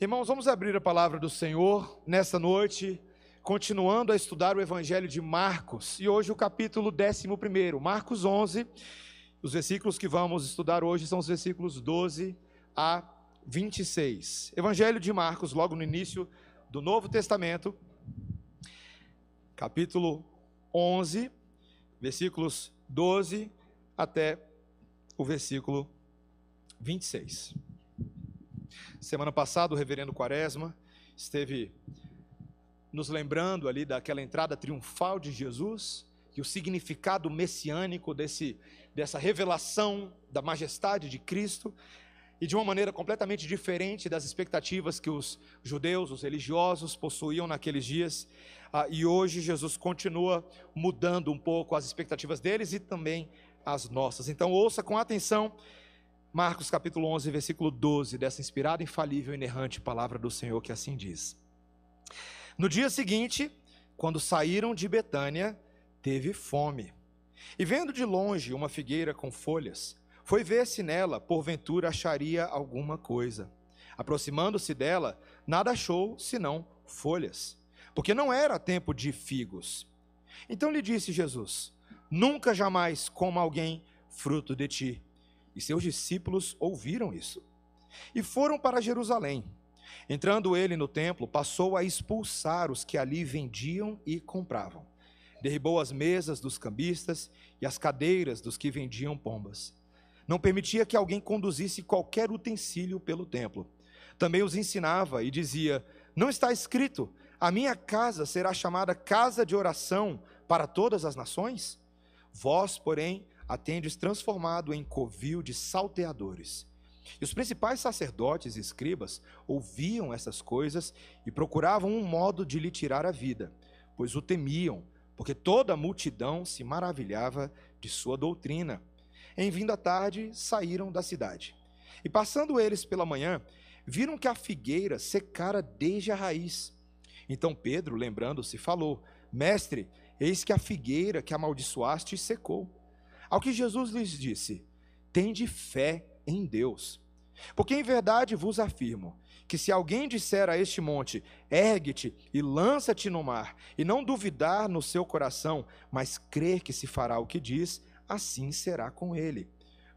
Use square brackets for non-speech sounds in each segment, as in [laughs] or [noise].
Irmãos, vamos abrir a palavra do Senhor nessa noite, continuando a estudar o Evangelho de Marcos, e hoje o capítulo 11, Marcos 11. Os versículos que vamos estudar hoje são os versículos 12 a 26. Evangelho de Marcos, logo no início do Novo Testamento, capítulo 11, versículos 12 até o versículo 26. Semana passada, o reverendo Quaresma esteve nos lembrando ali daquela entrada triunfal de Jesus e o significado messiânico desse, dessa revelação da majestade de Cristo e de uma maneira completamente diferente das expectativas que os judeus, os religiosos possuíam naqueles dias. Ah, e hoje Jesus continua mudando um pouco as expectativas deles e também as nossas. Então ouça com atenção Marcos capítulo 11, versículo 12, dessa inspirada, infalível e inerrante palavra do Senhor que assim diz. No dia seguinte, quando saíram de Betânia, teve fome. E vendo de longe uma figueira com folhas, foi ver se nela, porventura, acharia alguma coisa. Aproximando-se dela, nada achou senão folhas, porque não era tempo de figos. Então lhe disse Jesus: Nunca jamais coma alguém fruto de ti. E seus discípulos ouviram isso. E foram para Jerusalém. Entrando ele no templo, passou a expulsar os que ali vendiam e compravam. Derribou as mesas dos cambistas e as cadeiras dos que vendiam pombas. Não permitia que alguém conduzisse qualquer utensílio pelo templo. Também os ensinava e dizia: Não está escrito, a minha casa será chamada casa de oração para todas as nações? Vós, porém, a tendes transformado em covil de salteadores. E os principais sacerdotes e escribas ouviam essas coisas e procuravam um modo de lhe tirar a vida, pois o temiam, porque toda a multidão se maravilhava de sua doutrina. Em vindo a tarde, saíram da cidade. E passando eles pela manhã, viram que a figueira secara desde a raiz. Então Pedro, lembrando-se, falou: Mestre, eis que a figueira que amaldiçoaste secou. Ao que Jesus lhes disse: Tende fé em Deus. Porque em verdade vos afirmo que se alguém disser a este monte: Ergue-te e lança-te no mar, e não duvidar no seu coração, mas crer que se fará o que diz, assim será com ele.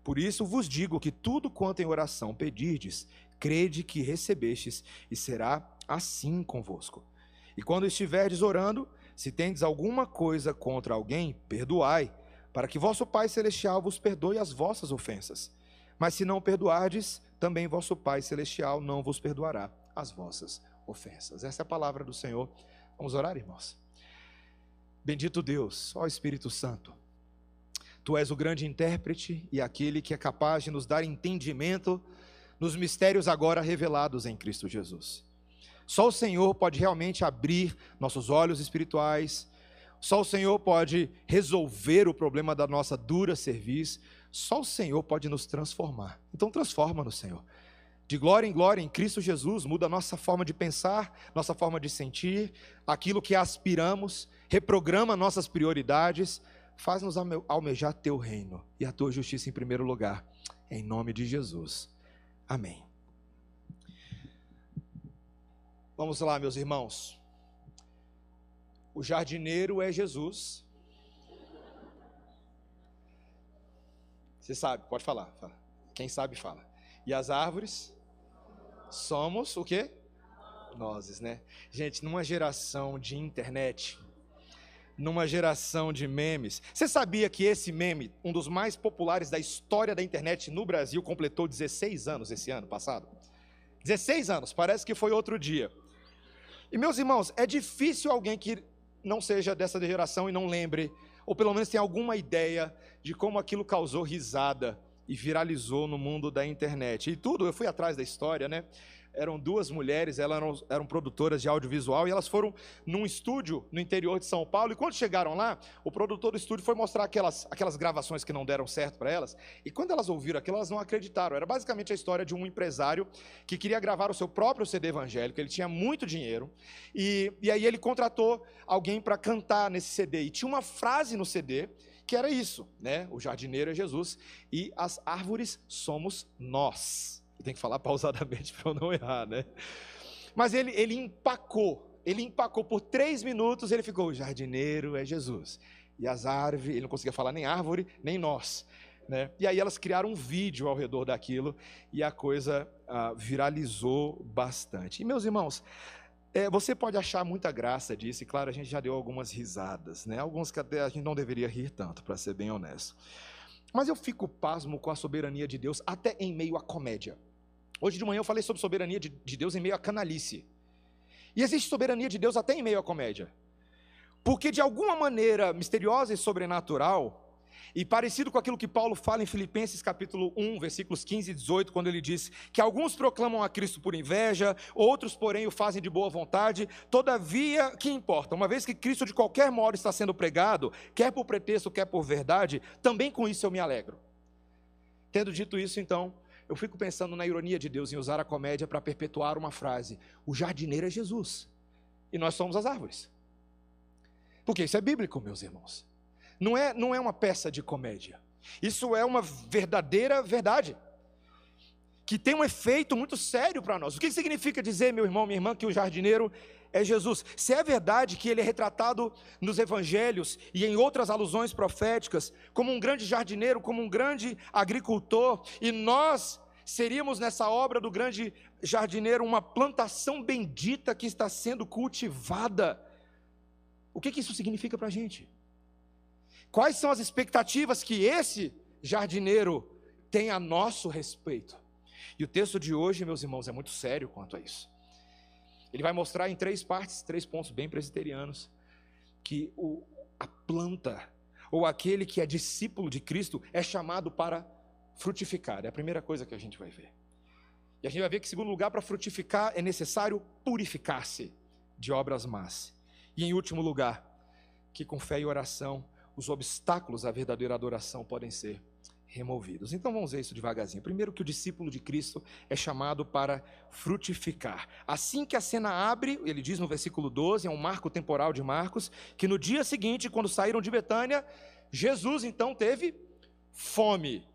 Por isso vos digo que tudo quanto em oração pedirdes, crede que recebestes, e será assim convosco. E quando estiverdes orando, se tendes alguma coisa contra alguém, perdoai para que vosso Pai Celestial vos perdoe as vossas ofensas. Mas se não perdoardes, também vosso Pai Celestial não vos perdoará as vossas ofensas. Essa é a palavra do Senhor. Vamos orar, irmãos. Bendito Deus, ó Espírito Santo. Tu és o grande intérprete e aquele que é capaz de nos dar entendimento nos mistérios agora revelados em Cristo Jesus. Só o Senhor pode realmente abrir nossos olhos espirituais, só o Senhor pode resolver o problema da nossa dura serviço. Só o Senhor pode nos transformar. Então transforma-nos, Senhor. De glória em glória em Cristo Jesus, muda a nossa forma de pensar, nossa forma de sentir, aquilo que aspiramos, reprograma nossas prioridades, faz-nos almejar teu reino e a tua justiça em primeiro lugar. Em nome de Jesus. Amém. Vamos lá, meus irmãos. O jardineiro é Jesus. Você sabe, pode falar, fala. Quem sabe fala. E as árvores somos o quê? Nós, né? Gente, numa geração de internet, numa geração de memes. Você sabia que esse meme, um dos mais populares da história da internet no Brasil, completou 16 anos esse ano passado? 16 anos, parece que foi outro dia. E meus irmãos, é difícil alguém que não seja dessa geração e não lembre, ou pelo menos tenha alguma ideia de como aquilo causou risada e viralizou no mundo da internet. E tudo, eu fui atrás da história, né? Eram duas mulheres, elas eram, eram, produtoras de audiovisual, e elas foram num estúdio no interior de São Paulo, e quando chegaram lá, o produtor do estúdio foi mostrar aquelas, aquelas gravações que não deram certo para elas, e quando elas ouviram aquilo, elas não acreditaram. Era basicamente a história de um empresário que queria gravar o seu próprio CD evangélico, ele tinha muito dinheiro, e, e aí ele contratou alguém para cantar nesse CD, e tinha uma frase no CD que era isso, né? O jardineiro é Jesus e as árvores somos nós. Eu tenho que falar [laughs] pausadamente para eu não errar, né? Mas ele, ele empacou, ele empacou por três minutos, ele ficou, o jardineiro é Jesus. E as árvores, ele não conseguia falar nem árvore, nem nós. Né? E aí elas criaram um vídeo ao redor daquilo e a coisa ah, viralizou bastante. E meus irmãos, é, você pode achar muita graça disso, e claro, a gente já deu algumas risadas, né? Alguns que até a gente não deveria rir tanto, para ser bem honesto. Mas eu fico pasmo com a soberania de Deus, até em meio à comédia. Hoje de manhã eu falei sobre soberania de, de Deus em meio à canalice. E existe soberania de Deus até em meio à comédia. Porque de alguma maneira misteriosa e sobrenatural, e parecido com aquilo que Paulo fala em Filipenses capítulo 1, versículos 15 e 18, quando ele diz que alguns proclamam a Cristo por inveja, outros, porém, o fazem de boa vontade. Todavia, que importa? Uma vez que Cristo de qualquer modo está sendo pregado, quer por pretexto, quer por verdade, também com isso eu me alegro. Tendo dito isso, então, eu fico pensando na ironia de Deus em usar a comédia para perpetuar uma frase: o jardineiro é Jesus e nós somos as árvores. Porque isso é bíblico, meus irmãos. Não é, não é uma peça de comédia. Isso é uma verdadeira verdade. Que tem um efeito muito sério para nós. O que significa dizer, meu irmão, minha irmã, que o jardineiro é Jesus? Se é verdade que ele é retratado nos evangelhos e em outras alusões proféticas como um grande jardineiro, como um grande agricultor, e nós seríamos nessa obra do grande jardineiro uma plantação bendita que está sendo cultivada. O que, que isso significa para a gente? Quais são as expectativas que esse jardineiro tem a nosso respeito? E o texto de hoje, meus irmãos, é muito sério quanto a isso. Ele vai mostrar em três partes, três pontos bem presbiterianos, que o, a planta, ou aquele que é discípulo de Cristo, é chamado para frutificar. É a primeira coisa que a gente vai ver. E a gente vai ver que, em segundo lugar, para frutificar é necessário purificar-se de obras más. E em último lugar, que com fé e oração os obstáculos à verdadeira adoração podem ser removidos. Então vamos ver isso devagarzinho. Primeiro que o discípulo de Cristo é chamado para frutificar. Assim que a cena abre, ele diz no versículo 12, é um marco temporal de Marcos, que no dia seguinte, quando saíram de Betânia, Jesus então teve fome.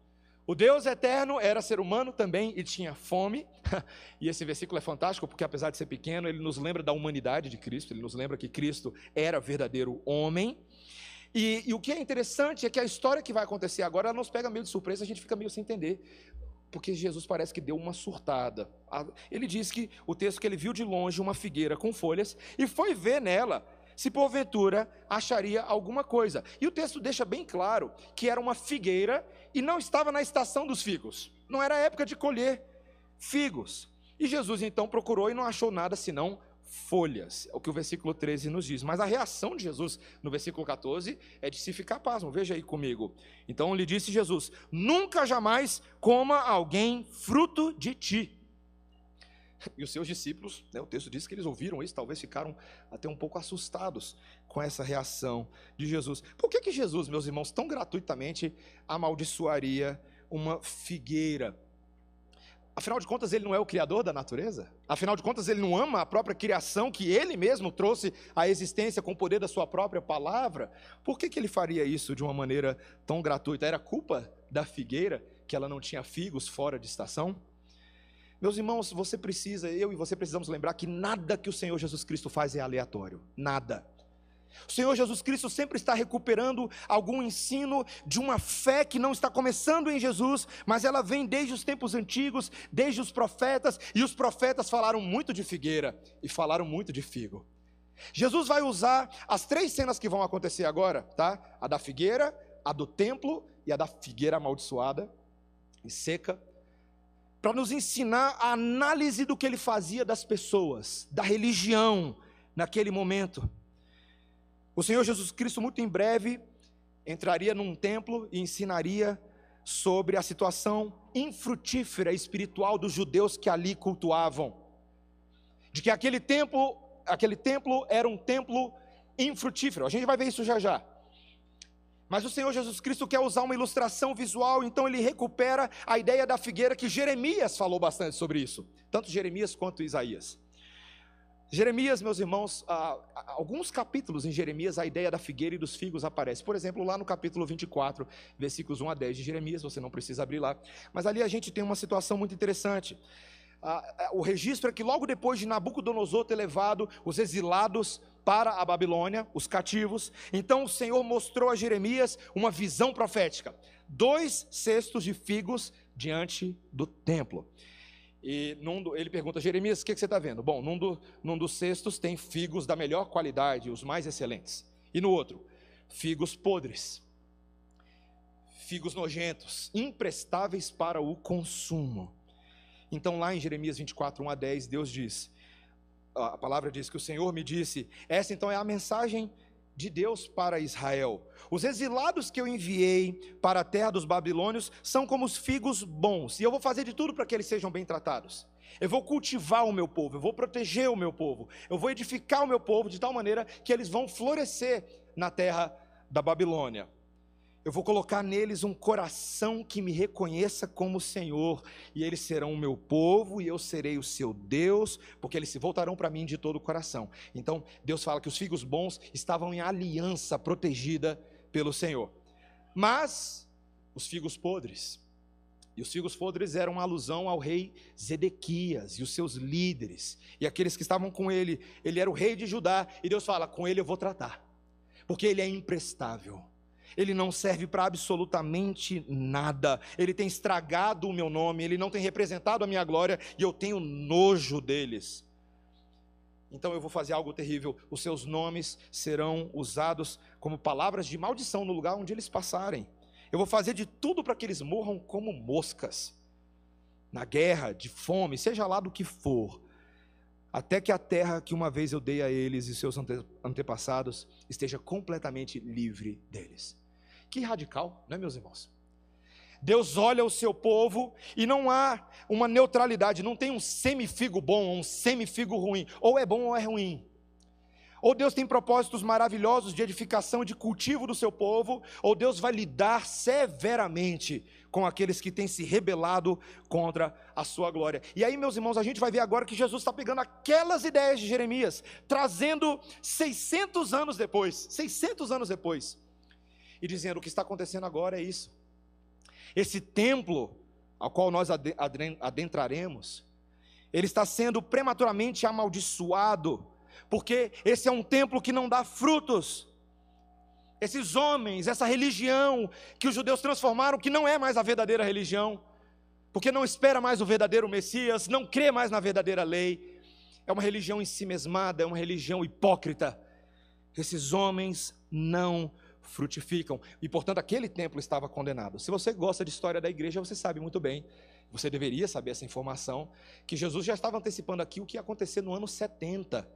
O Deus eterno era ser humano também e tinha fome. [laughs] E esse versículo é fantástico porque, apesar de ser pequeno, ele nos lembra da humanidade de Cristo, ele nos lembra que Cristo era verdadeiro homem. E, e, o que é interessante é que a história que vai acontecer agora, nos pega meio de surpresa, a gente fica meio sem entender. Porque Jesus parece que deu uma surtada. Ele diz que o texto que ele viu de longe uma figueira com folhas e foi ver nela se porventura acharia alguma coisa. E o texto deixa bem claro que era uma figueira e não estava na estação dos figos. Não era época de colher figos. E Jesus então procurou e não achou nada senão folhas, é o que o versículo 13 nos diz. Mas a reação de Jesus no versículo 14 é de se ficar pasmo. Veja aí comigo. Então lhe disse Jesus: Nunca jamais coma alguém fruto de ti. E os seus discípulos, né, o texto diz que eles ouviram isso, talvez ficaram até um pouco assustados com essa reação de Jesus. Por que, que Jesus, meus irmãos, tão gratuitamente amaldiçoaria uma figueira? Afinal de contas, ele não é o criador da natureza? Afinal de contas, ele não ama a própria criação que ele mesmo trouxe à existência com o poder da sua própria palavra? Por que, que ele faria isso de uma maneira tão gratuita? Era culpa da figueira que ela não tinha figos fora de estação? Meus irmãos, você precisa, eu e você precisamos lembrar que nada que o Senhor Jesus Cristo faz é aleatório. Nada. O Senhor Jesus Cristo sempre está recuperando algum ensino de uma fé que não está começando em Jesus, mas ela vem desde os tempos antigos, desde os profetas, e os profetas falaram muito de figueira e falaram muito de figo. Jesus vai usar as três cenas que vão acontecer agora, tá? A da figueira, a do templo e a da figueira amaldiçoada e seca, para nos ensinar a análise do que ele fazia das pessoas, da religião naquele momento. O Senhor Jesus Cristo, muito em breve, entraria num templo e ensinaria sobre a situação infrutífera espiritual dos judeus que ali cultuavam. De que aquele templo, aquele templo era um templo infrutífero. A gente vai ver isso já já. Mas o Senhor Jesus Cristo quer usar uma ilustração visual, então ele recupera a ideia da figueira que Jeremias falou bastante sobre isso, tanto Jeremias quanto Isaías. Jeremias, meus irmãos, ah, alguns capítulos em Jeremias, a ideia da figueira e dos figos aparece. Por exemplo, lá no capítulo 24, versículos 1 a 10 de Jeremias, você não precisa abrir lá. Mas ali a gente tem uma situação muito interessante. Ah, o registro é que logo depois de Nabucodonosor ter levado os exilados para a Babilônia, os cativos, então o Senhor mostrou a Jeremias uma visão profética: dois cestos de figos diante do templo. E num, ele pergunta, Jeremias, o que, que você está vendo? Bom, num, do, num dos cestos tem figos da melhor qualidade, os mais excelentes. E no outro, figos podres, figos nojentos, imprestáveis para o consumo. Então, lá em Jeremias 24, 1 a 10, Deus diz: a palavra diz que o Senhor me disse, essa então é a mensagem de Deus para Israel. Os exilados que eu enviei para a terra dos babilônios são como os figos bons, e eu vou fazer de tudo para que eles sejam bem tratados. Eu vou cultivar o meu povo, eu vou proteger o meu povo, eu vou edificar o meu povo de tal maneira que eles vão florescer na terra da Babilônia. Eu vou colocar neles um coração que me reconheça como Senhor, e eles serão o meu povo, e eu serei o seu Deus, porque eles se voltarão para mim de todo o coração. Então, Deus fala que os figos bons estavam em aliança protegida pelo Senhor. Mas os figos podres, e os figos podres eram alusão ao rei Zedequias e os seus líderes, e aqueles que estavam com ele. Ele era o rei de Judá, e Deus fala: com ele eu vou tratar, porque ele é imprestável ele não serve para absolutamente nada, ele tem estragado o meu nome, ele não tem representado a minha glória e eu tenho nojo deles. Então eu vou fazer algo terrível, os seus nomes serão usados como palavras de maldição no lugar onde eles passarem. Eu vou fazer de tudo para que eles morram como moscas, na guerra, de fome, seja lá do que for até que a terra que uma vez eu dei a eles e seus antepassados esteja completamente livre deles. Que radical, não é, meus irmãos? Deus olha o seu povo e não há uma neutralidade, não tem um semifigo bom ou um semifigo ruim, ou é bom ou é ruim. Ou Deus tem propósitos maravilhosos de edificação e de cultivo do seu povo, ou Deus vai lidar severamente com aqueles que têm se rebelado contra a sua glória. E aí, meus irmãos, a gente vai ver agora que Jesus está pegando aquelas ideias de Jeremias, trazendo 600 anos depois, 600 anos depois, e dizendo: o que está acontecendo agora é isso. Esse templo ao qual nós adentraremos, ele está sendo prematuramente amaldiçoado, porque esse é um templo que não dá frutos. Esses homens, essa religião que os judeus transformaram, que não é mais a verdadeira religião, porque não espera mais o verdadeiro Messias, não crê mais na verdadeira lei, é uma religião em si mesmada, é uma religião hipócrita. Esses homens não frutificam. E portanto, aquele templo estava condenado. Se você gosta de história da igreja, você sabe muito bem, você deveria saber essa informação, que Jesus já estava antecipando aqui o que ia acontecer no ano 70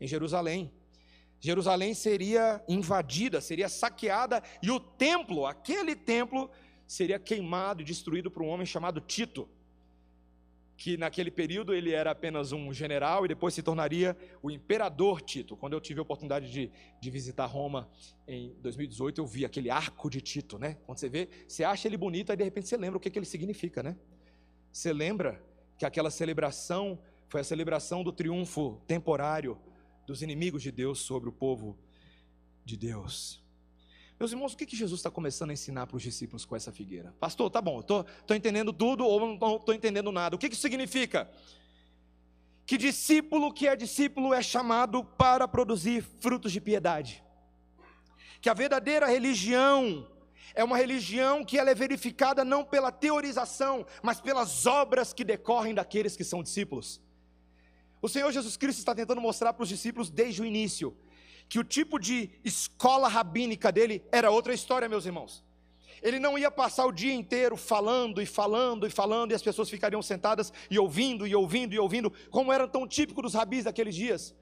em Jerusalém. Jerusalém seria invadida, seria saqueada e o templo, aquele templo, seria queimado e destruído por um homem chamado Tito que naquele período ele era apenas um general e depois se tornaria o imperador Tito. Quando eu tive a oportunidade de, de visitar Roma em 2018, eu vi aquele arco de Tito, né? Quando você vê, você acha ele bonito, aí de repente você lembra o que, que ele significa, né? Você lembra que aquela celebração foi a celebração do triunfo temporário dos inimigos de Deus sobre o povo de Deus. Meus irmãos, o que, que Jesus está começando a ensinar para os discípulos com essa figueira? Pastor, tá bom, estou entendendo tudo ou não estou entendendo nada. O que, que isso significa? Que discípulo que é discípulo é chamado para produzir frutos de piedade. Que a verdadeira religião é uma religião que ela é verificada não pela teorização, mas pelas obras que decorrem daqueles que são discípulos. O Senhor Jesus Cristo está tentando mostrar para os discípulos desde o início que o tipo de escola rabínica dele era outra história, meus irmãos. Ele não ia passar o dia inteiro falando e falando e falando, e as pessoas ficariam sentadas e ouvindo e ouvindo e ouvindo, como era tão típico dos rabis daqueles dias.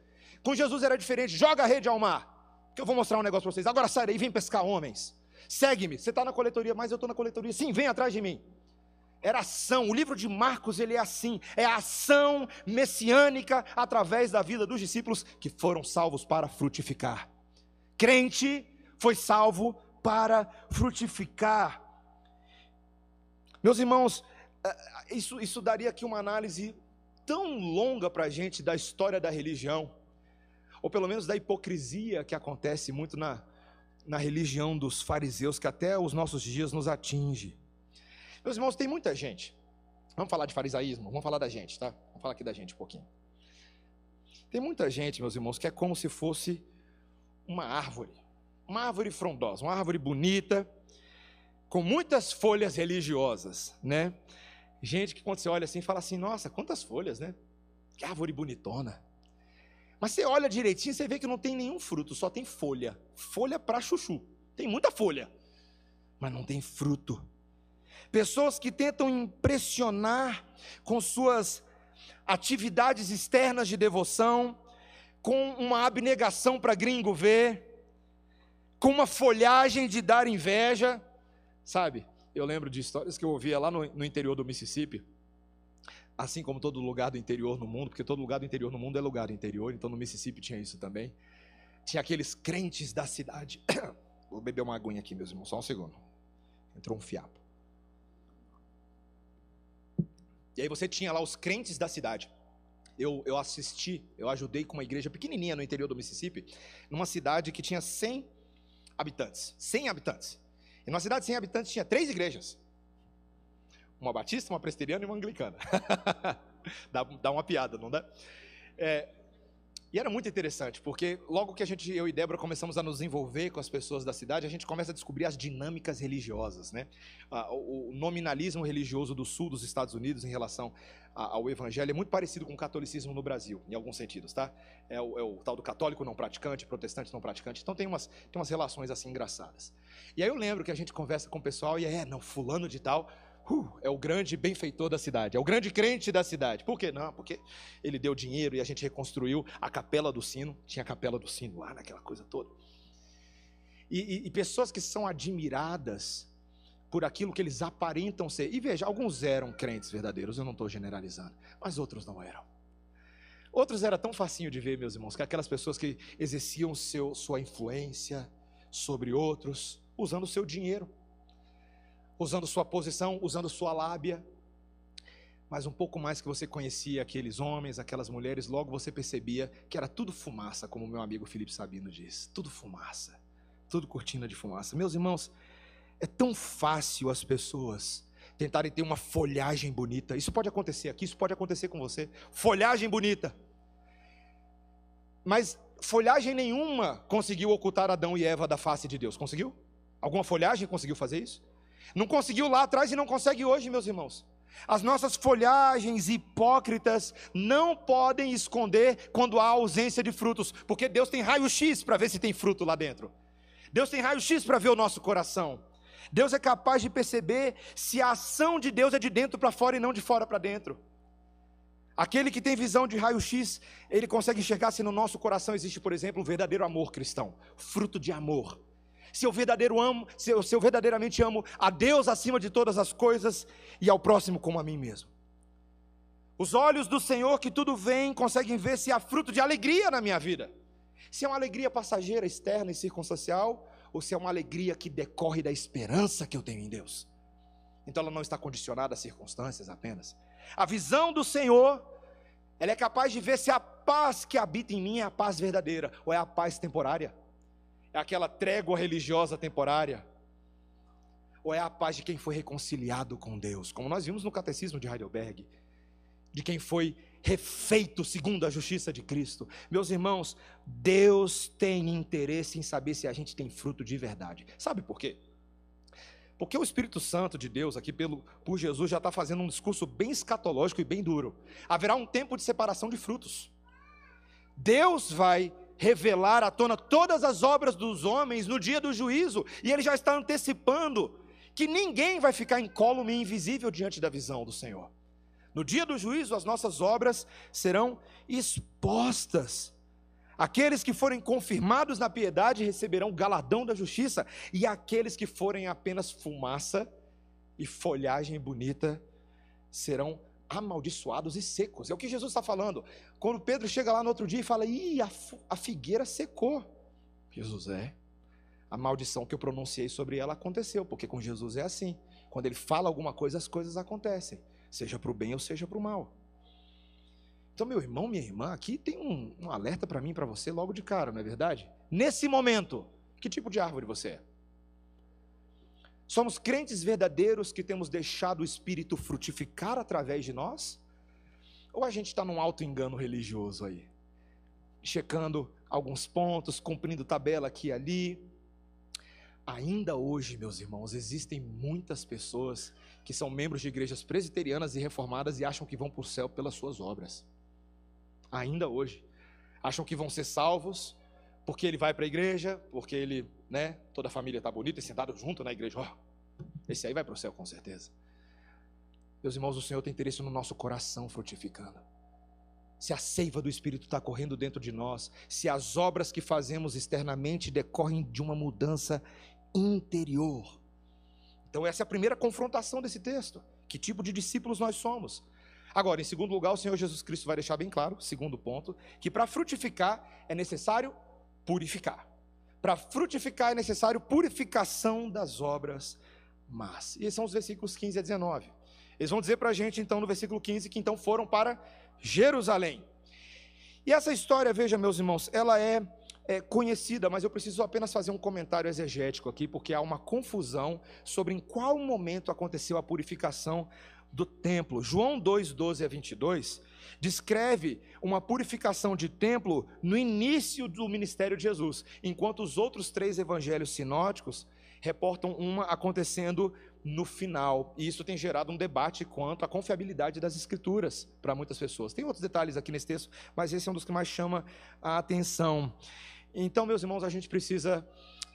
Com Jesus era diferente: joga a rede ao mar, que eu vou mostrar um negócio para vocês. Agora sai daí, vem pescar homens. Segue-me. Você está na coletoria, mas eu estou na coletoria. Sim, vem atrás de mim era ação. O livro de Marcos ele é assim, é a ação messiânica através da vida dos discípulos que foram salvos para frutificar. Crente foi salvo para frutificar. Meus irmãos, eh, isso, isso daria aqui uma análise tão longa para a gente da história da religião, ou pelo menos da hipocrisia que acontece muito na, na religião dos fariseus, que até os nossos dias nos atinge. Meus irmãos, tem muita gente. Vamos falar de farisaísmo? Vamos falar da gente, tá? Vamos falar aqui da gente um pouquinho. Tem muita gente, meus irmãos, que é como se fosse uma árvore. Uma árvore frondosa, uma árvore bonita, com muitas folhas religiosas, né? Gente que quando você olha assim, fala assim: nossa, quantas folhas, né? Que árvore bonitona. Mas você olha direitinho, você vê que não tem nenhum fruto, só tem folha. Folha para chuchu. Tem muita folha, mas não tem fruto. Pessoas que tentam impressionar com suas atividades externas de devoção, com uma abnegação para gringo ver, com uma folhagem de dar inveja, sabe? Eu lembro de histórias que eu ouvia lá no, no interior do Mississippi, assim como todo lugar do interior no mundo, porque todo lugar do interior no mundo é lugar do interior, então no Mississippi tinha isso também. Tinha aqueles crentes da cidade. [coughs] Vou beber uma aguinha aqui, meus irmãos, só um segundo. Entrou um fiapo. E aí você tinha lá os crentes da cidade. Eu, eu assisti, eu ajudei com uma igreja pequenininha no interior do Mississippi, numa cidade que tinha 100 habitantes. 100 habitantes. E numa cidade de 100 habitantes tinha três igrejas. Uma batista, uma presbiteriana e uma anglicana. [laughs] dá, dá uma piada, não dá? É, e era muito interessante, porque logo que a gente, eu e Débora, começamos a nos envolver com as pessoas da cidade, a gente começa a descobrir as dinâmicas religiosas, né? O nominalismo religioso do sul dos Estados Unidos em relação ao evangelho é muito parecido com o catolicismo no Brasil, em alguns sentidos, tá? É o, é o tal do católico não praticante, protestante não praticante, então tem umas, tem umas relações assim engraçadas. E aí eu lembro que a gente conversa com o pessoal e é, não, fulano de tal, uh, é o grande benfeitor da cidade, é o grande crente da cidade. Por quê? Não, porque ele deu dinheiro e a gente reconstruiu a capela do sino. Tinha a capela do sino lá naquela coisa toda. E, e, e pessoas que são admiradas por aquilo que eles aparentam ser. E veja, alguns eram crentes verdadeiros, eu não estou generalizando, mas outros não eram. Outros era tão facinho de ver, meus irmãos, que aquelas pessoas que exerciam seu, sua influência sobre outros, usando o seu dinheiro usando sua posição, usando sua lábia. Mas um pouco mais que você conhecia aqueles homens, aquelas mulheres, logo você percebia que era tudo fumaça, como meu amigo Felipe Sabino diz. Tudo fumaça. Tudo cortina de fumaça. Meus irmãos, é tão fácil as pessoas tentarem ter uma folhagem bonita. Isso pode acontecer aqui, isso pode acontecer com você. Folhagem bonita. Mas folhagem nenhuma conseguiu ocultar Adão e Eva da face de Deus. Conseguiu? Alguma folhagem conseguiu fazer isso? Não conseguiu lá atrás e não consegue hoje, meus irmãos. As nossas folhagens hipócritas não podem esconder quando há ausência de frutos, porque Deus tem raio-x para ver se tem fruto lá dentro. Deus tem raio-x para ver o nosso coração. Deus é capaz de perceber se a ação de Deus é de dentro para fora e não de fora para dentro. Aquele que tem visão de raio-x, ele consegue enxergar se no nosso coração existe, por exemplo, um verdadeiro amor cristão, fruto de amor se eu, verdadeiro amo, se eu, se eu verdadeiramente amo a Deus acima de todas as coisas e ao próximo como a mim mesmo. Os olhos do Senhor que tudo vem conseguem ver se há fruto de alegria na minha vida. Se é uma alegria passageira, externa e circunstancial, ou se é uma alegria que decorre da esperança que eu tenho em Deus. Então ela não está condicionada a circunstâncias apenas. A visão do Senhor, ela é capaz de ver se a paz que habita em mim é a paz verdadeira ou é a paz temporária. É aquela trégua religiosa temporária? Ou é a paz de quem foi reconciliado com Deus? Como nós vimos no Catecismo de Heidelberg, de quem foi refeito segundo a justiça de Cristo. Meus irmãos, Deus tem interesse em saber se a gente tem fruto de verdade. Sabe por quê? Porque o Espírito Santo de Deus, aqui pelo, por Jesus, já está fazendo um discurso bem escatológico e bem duro. Haverá um tempo de separação de frutos. Deus vai revelar à tona todas as obras dos homens no dia do juízo, e ele já está antecipando que ninguém vai ficar incólume e invisível diante da visão do Senhor. No dia do juízo, as nossas obras serão expostas. Aqueles que forem confirmados na piedade receberão o galadão da justiça, e aqueles que forem apenas fumaça e folhagem bonita serão amaldiçoados e secos. É o que Jesus está falando. Quando Pedro chega lá no outro dia e fala: Ih, a, a figueira secou. Jesus é. A maldição que eu pronunciei sobre ela aconteceu, porque com Jesus é assim. Quando ele fala alguma coisa, as coisas acontecem, seja para o bem ou seja para o mal. Então, meu irmão, minha irmã, aqui tem um, um alerta para mim para você logo de cara, não é verdade? Nesse momento, que tipo de árvore você é? Somos crentes verdadeiros que temos deixado o Espírito frutificar através de nós? Ou a gente está num alto engano religioso aí? Checando alguns pontos, cumprindo tabela aqui e ali. Ainda hoje, meus irmãos, existem muitas pessoas que são membros de igrejas presbiterianas e reformadas e acham que vão para o céu pelas suas obras. Ainda hoje. Acham que vão ser salvos porque ele vai para a igreja, porque ele, né, toda a família está bonita e sentado junto na igreja. Oh, esse aí vai para o céu com certeza. Meus irmãos, o Senhor tem interesse no nosso coração frutificando. Se a seiva do Espírito está correndo dentro de nós, se as obras que fazemos externamente decorrem de uma mudança interior. Então, essa é a primeira confrontação desse texto. Que tipo de discípulos nós somos? Agora, em segundo lugar, o Senhor Jesus Cristo vai deixar bem claro, segundo ponto, que para frutificar é necessário purificar. Para frutificar é necessário purificação das obras más. E esses são os versículos 15 a 19. Eles vão dizer para a gente, então, no versículo 15, que então foram para Jerusalém. E essa história, veja, meus irmãos, ela é, é, conhecida, mas eu preciso apenas fazer um comentário exegético aqui, porque há uma confusão sobre em qual momento aconteceu a purificação do templo. João 2, 12 a 22 descreve uma purificação de templo no início do ministério de Jesus, enquanto os outros três evangelhos sinóticos reportam uma acontecendo no final. E isso tem gerado um debate quanto à confiabilidade das escrituras para muitas pessoas. Tem outros detalhes aqui nesse texto, mas esse é um dos que mais chama a atenção. Então, meus irmãos, a gente precisa.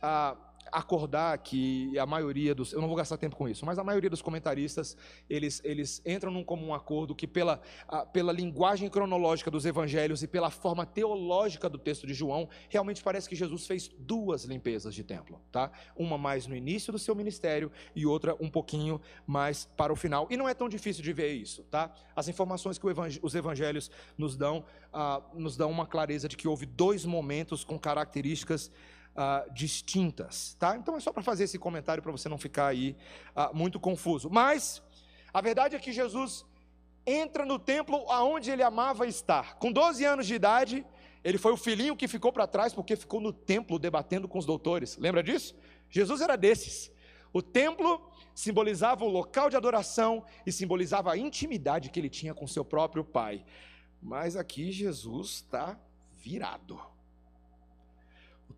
Ah, acordar que a maioria dos, eu não vou gastar tempo com isso, mas a maioria dos comentaristas, eles, eles entram num comum acordo que pela, a, pela linguagem cronológica dos evangelhos e pela forma teológica do texto de João, realmente parece que Jesus fez duas limpezas de templo, tá? Uma mais no início do seu ministério e outra um pouquinho mais para o final. E não é tão difícil de ver isso, tá? As informações que os evangelhos nos dão, uh, nos dão uma clareza de que houve dois momentos com características uh, distintas, tá? Então é só para fazer esse comentário para você não ficar aí uh, muito confuso. Mas a verdade é que Jesus entra no templo aonde ele amava estar. Com 12 anos de idade, ele foi o filhinho que ficou para trás porque ficou no templo debatendo com os doutores. Lembra disso? Jesus era desses. O templo simbolizava o local de adoração e simbolizava a intimidade que ele tinha com seu próprio pai. Mas aqui Jesus está virado.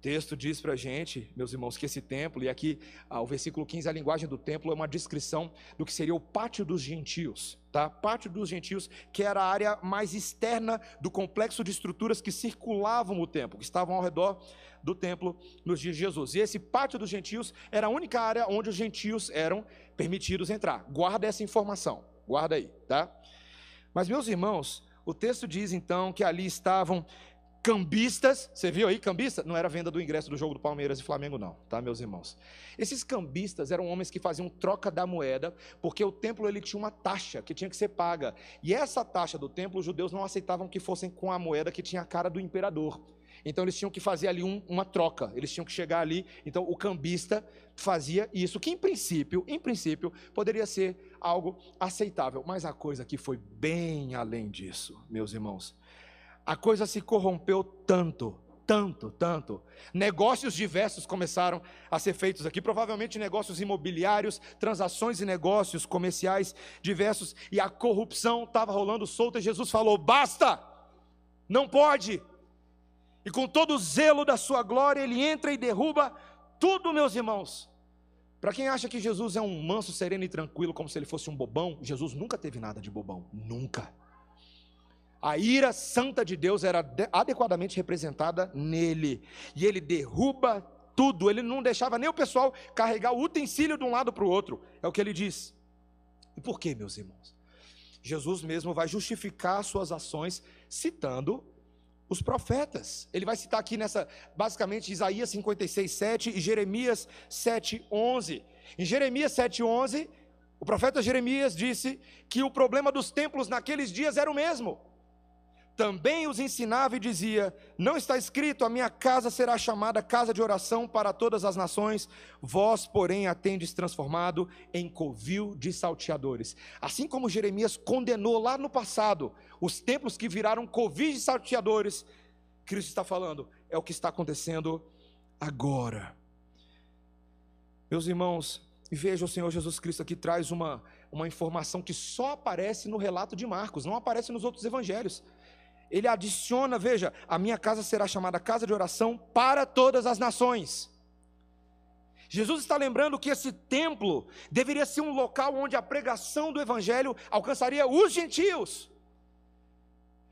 Texto diz para a gente, meus irmãos, que esse templo, e aqui ah, o versículo 15, a linguagem do templo é uma descrição do que seria o pátio dos gentios, tá? Pátio dos gentios, que era a área mais externa do complexo de estruturas que circulavam o templo, que estavam ao redor do templo nos dias de Jesus. E esse pátio dos gentios era a única área onde os gentios eram permitidos entrar. Guarda essa informação, guarda aí, tá? Mas, meus irmãos, o texto diz então que ali estavam cambistas, você viu aí cambista? Não era venda do ingresso do jogo do Palmeiras e Flamengo não, tá, meus irmãos? Esses cambistas eram homens que faziam troca da moeda, porque o templo ele tinha uma taxa que tinha que ser paga. E essa taxa do templo os judeus não aceitavam que fossem com a moeda que tinha a cara do imperador. Então eles tinham que fazer ali um, uma troca, eles tinham que chegar ali. Então o cambista fazia isso, que em princípio, em princípio, poderia ser algo aceitável. Mas a coisa aqui foi bem além disso, meus irmãos a coisa se corrompeu tanto, tanto, tanto. Negócios diversos começaram a ser feitos aqui, provavelmente negócios imobiliários, transações e negócios comerciais diversos, e a corrupção estava rolando solta. E Jesus falou: basta, não pode. E com todo o zelo da sua glória, ele entra e derruba tudo, meus irmãos. Para quem acha que Jesus é um manso, sereno e tranquilo, como se ele fosse um bobão, Jesus nunca teve nada de bobão, nunca. A ira santa de Deus era adequadamente representada nele. E ele derruba tudo. Ele não deixava nem o pessoal carregar o utensílio de um lado para o outro. É o que ele diz. E por que, meus irmãos? Jesus mesmo vai justificar suas ações citando os profetas. Ele vai citar aqui nessa, basicamente, Isaías 56, 7 e Jeremias 7, 11. Em Jeremias 7, 11, o profeta Jeremias disse que o problema dos templos naqueles dias era o mesmo também os ensinava e dizia: Não está escrito, a minha casa será chamada casa de oração para todas as nações, vós, porém, a tendes transformado em covil de salteadores. Assim como Jeremias condenou lá no passado os templos que viraram covis de salteadores, Cristo está falando, é o que está acontecendo agora. Meus irmãos, veja o Senhor Jesus Cristo aqui traz uma, uma informação que só aparece no relato de Marcos, não aparece nos outros evangelhos ele adiciona, veja, a minha casa será chamada casa de oração para todas as nações. Jesus está lembrando que esse templo deveria ser um local onde a pregação do evangelho alcançaria os gentios.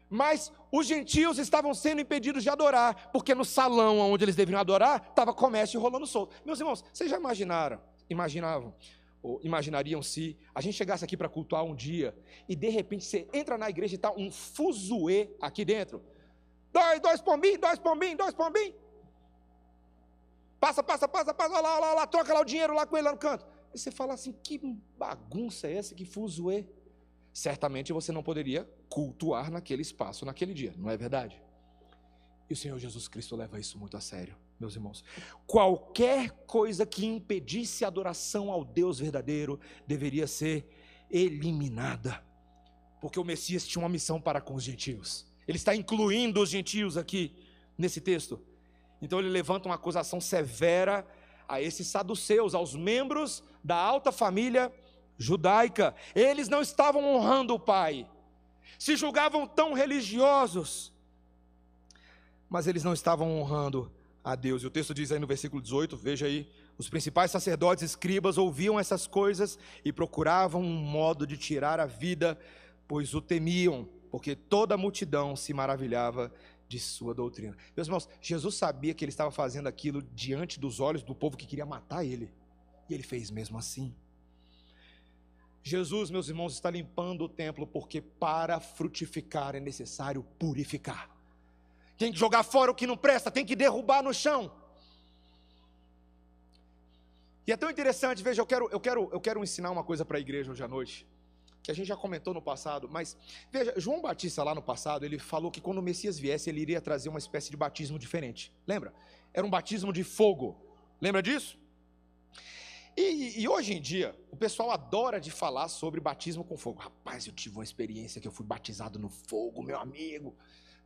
Mas os gentios estavam sendo impedidos de adorar, porque no salão onde eles deveriam adorar, estava comércio rolando solto. Meus irmãos, vocês já imaginaram, imaginavam ou imaginariam se a gente chegasse aqui para cultuar um dia e de repente você entra na igreja e está um fuzuê aqui dentro. Dois, dois pombinhos, dois pombinhos, dois pombinhos. Passa, passa, passa, passa, olha lá, olha lá, lá, troca lá o dinheiro lá com ele lá no canto. E você fala assim: que bagunça é essa? Que fuzuê? Certamente você não poderia cultuar naquele espaço, naquele dia, não é verdade? E o Senhor Jesus Cristo leva isso muito a sério meus irmãos. Qualquer coisa que impedisse a adoração ao Deus verdadeiro deveria ser eliminada, porque o Messias tinha uma missão para com os gentios. Ele está incluindo os gentios aqui nesse texto. Então ele levanta uma acusação severa a esses saduceus, aos membros da alta família judaica. Eles não estavam honrando o Pai, se julgavam tão religiosos, mas eles não estavam honrando a Deus. E o texto diz aí no versículo 18, veja aí, os principais sacerdotes e escribas ouviam essas coisas e procuravam um modo de tirar a vida, pois o temiam, porque toda a multidão se maravilhava de sua doutrina. Meus irmãos, Jesus sabia que ele estava fazendo aquilo diante dos olhos do povo que queria matar ele, e ele fez mesmo assim. Jesus, meus irmãos, está limpando o templo porque para frutificar é necessário purificar tem que jogar fora o que não presta, tem que derrubar no chão. E é tão interessante, veja, eu quero, eu quero, eu quero ensinar uma coisa para a igreja hoje à noite, que a gente já comentou no passado, mas veja, João Batista lá no passado, ele falou que quando o Messias viesse, ele iria trazer uma espécie de batismo diferente. Lembra? Era um batismo de fogo. Lembra disso? E, e, hoje em dia, o pessoal adora de falar sobre batismo com fogo. Rapaz, eu tive uma experiência que eu fui batizado no fogo, meu amigo,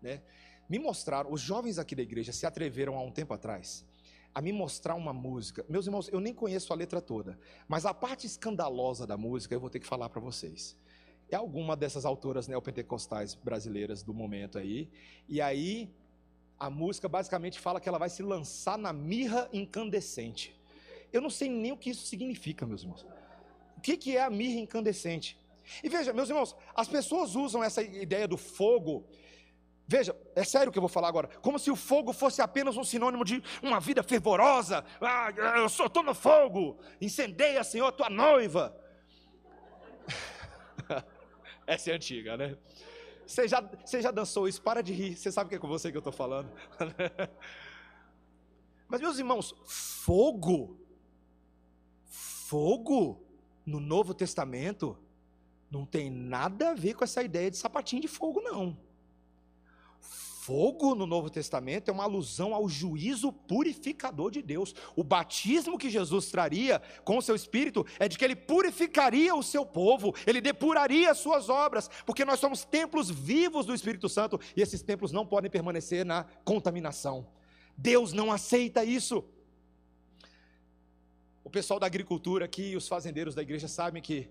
né? Me mostraram, os jovens aqui da igreja se atreveram há um tempo atrás a me mostrar uma música. Meus irmãos, eu nem conheço a letra toda, mas a parte escandalosa da música eu vou ter que falar para vocês. É alguma dessas autoras neopentecostais brasileiras do momento aí, e aí a música basicamente fala que ela vai se lançar na mirra incandescente. Eu não sei nem o que isso significa, meus irmãos. O que, é a mirra incandescente? E veja, meus irmãos, as pessoas usam essa ideia do fogo Veja, é sério o que eu vou falar agora. Como se o fogo fosse apenas um sinônimo de uma vida fervorosa. Ah, eu estou no fogo. Incendeia, Senhor, tua noiva. [laughs] Essa é antiga, né? Você já, você já dançou isso? Para de rir. Você sabe que é com você que eu estou falando. [laughs] Mas, meus irmãos, fogo. Fogo no Novo Testamento não tem nada a ver com essa ideia de sapatinho de fogo, não fogo no Novo Testamento é uma alusão ao juízo purificador de Deus. O batismo que Jesus traria com o seu espírito é de que ele purificaria o seu povo, ele depuraria as suas obras, porque nós somos templos vivos do Espírito Santo e esses templos não podem permanecer na contaminação. Deus não aceita isso. O pessoal da agricultura aqui e os fazendeiros da igreja sabem que